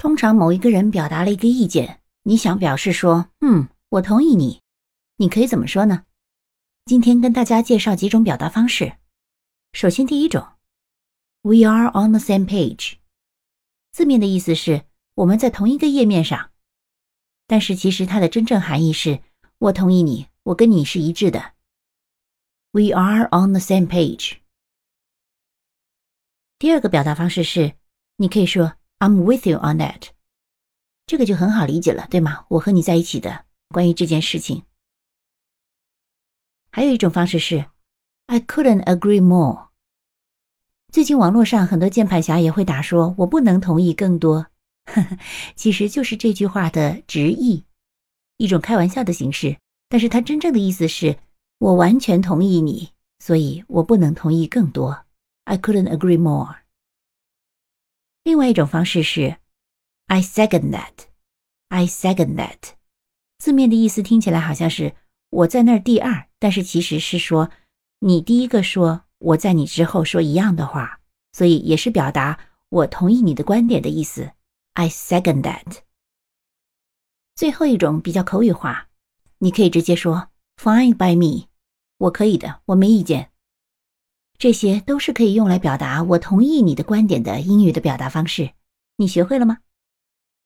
通常某一个人表达了一个意见，你想表示说，嗯，我同意你，你可以怎么说呢？今天跟大家介绍几种表达方式。首先，第一种，We are on the same page，字面的意思是我们在同一个页面上，但是其实它的真正含义是我同意你，我跟你是一致的。We are on the same page。第二个表达方式是，你可以说。I'm with you on that，这个就很好理解了，对吗？我和你在一起的，关于这件事情。还有一种方式是，I couldn't agree more。最近网络上很多键盘侠也会打说，我不能同意更多，其实就是这句话的直译，一种开玩笑的形式。但是它真正的意思是，我完全同意你，所以我不能同意更多。I couldn't agree more。另外一种方式是，I second that。I second that。字面的意思听起来好像是我在那儿第二，但是其实是说你第一个说，我在你之后说一样的话，所以也是表达我同意你的观点的意思。I second that。最后一种比较口语化，你可以直接说 Fine by me。我可以的，我没意见。这些都是可以用来表达我同意你的观点的英语的表达方式，你学会了吗？